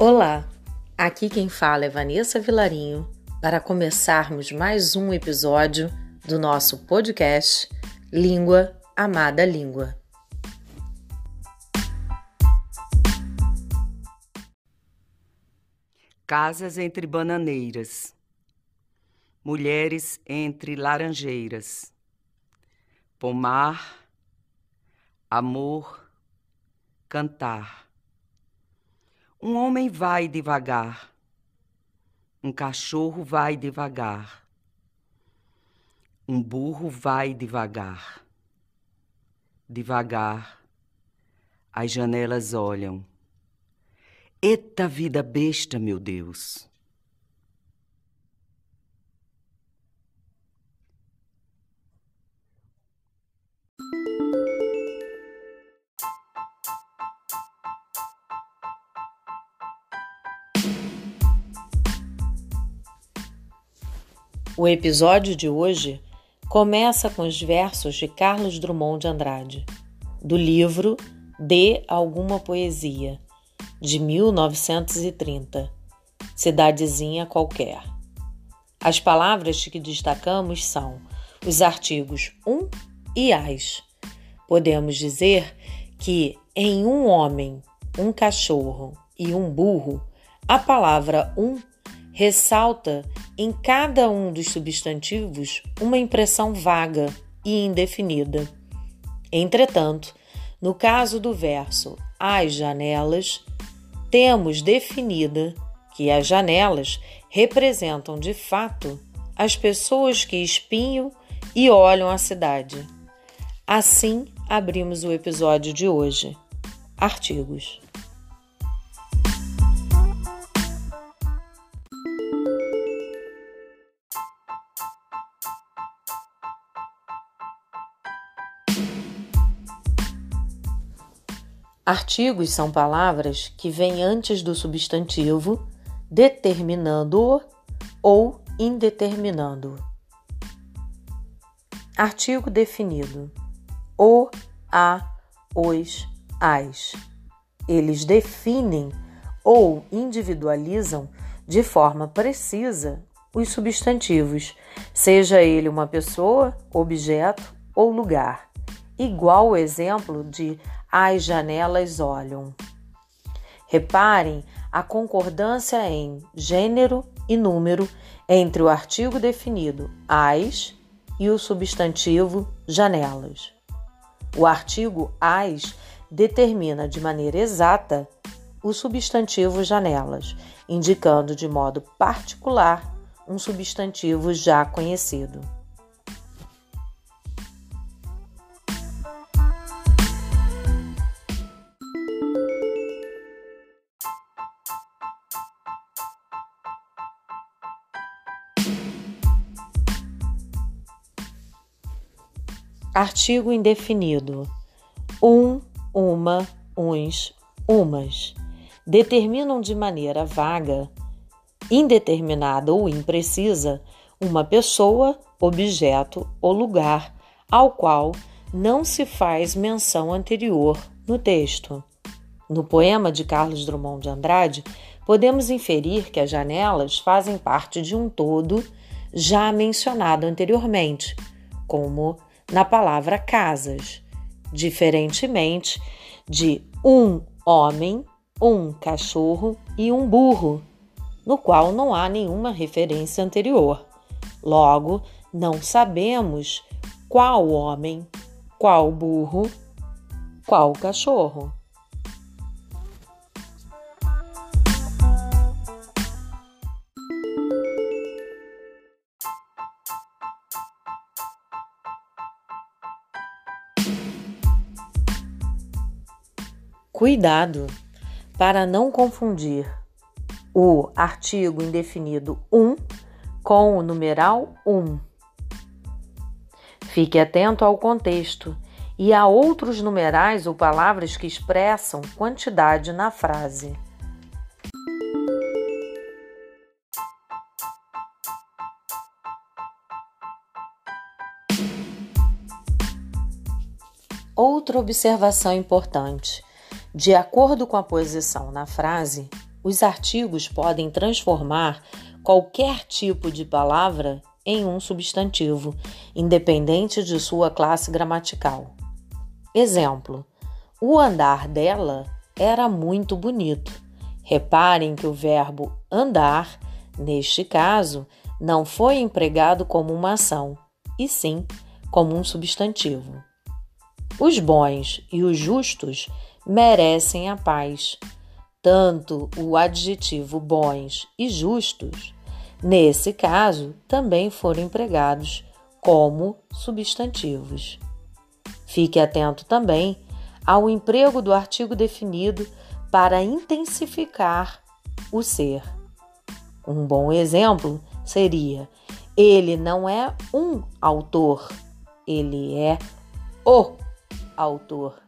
Olá, aqui quem fala é Vanessa Vilarinho para começarmos mais um episódio do nosso podcast Língua Amada Língua. Casas entre bananeiras, mulheres entre laranjeiras, pomar, amor, cantar um homem vai devagar, um cachorro vai devagar, um burro vai devagar. Devagar, as janelas olham. Eita vida besta, meu Deus! O episódio de hoje começa com os versos de Carlos Drummond de Andrade, do livro De Alguma Poesia, de 1930, Cidadezinha Qualquer. As palavras que destacamos são os artigos um e as. Podemos dizer que em um homem, um cachorro e um burro, a palavra um ressalta em cada um dos substantivos uma impressão vaga e indefinida. Entretanto, no caso do verso as janelas, temos definida que as janelas representam de fato as pessoas que espiam e olham a cidade. Assim, abrimos o episódio de hoje. Artigos. Artigos são palavras que vêm antes do substantivo, determinando-o ou indeterminando-o. Artigo definido: o, a, os, as. Eles definem ou individualizam de forma precisa os substantivos, seja ele uma pessoa, objeto ou lugar. Igual o exemplo de as janelas olham. Reparem a concordância em gênero e número entre o artigo definido as e o substantivo janelas. O artigo as determina de maneira exata o substantivo janelas, indicando de modo particular um substantivo já conhecido. Artigo indefinido. Um, uma, uns, umas. Determinam de maneira vaga, indeterminada ou imprecisa uma pessoa, objeto ou lugar ao qual não se faz menção anterior no texto. No poema de Carlos Drummond de Andrade, podemos inferir que as janelas fazem parte de um todo já mencionado anteriormente, como na palavra casas, diferentemente de um homem, um cachorro e um burro, no qual não há nenhuma referência anterior. Logo, não sabemos qual homem, qual burro, qual cachorro. Cuidado para não confundir o artigo indefinido um com o numeral um. Fique atento ao contexto e a outros numerais ou palavras que expressam quantidade na frase. Outra observação importante: de acordo com a posição na frase, os artigos podem transformar qualquer tipo de palavra em um substantivo, independente de sua classe gramatical. Exemplo: o andar dela era muito bonito. Reparem que o verbo andar, neste caso, não foi empregado como uma ação, e sim como um substantivo. Os bons e os justos merecem a paz. Tanto o adjetivo bons e justos, nesse caso, também foram empregados como substantivos. Fique atento também ao emprego do artigo definido para intensificar o ser. Um bom exemplo seria: ele não é um autor, ele é o autor.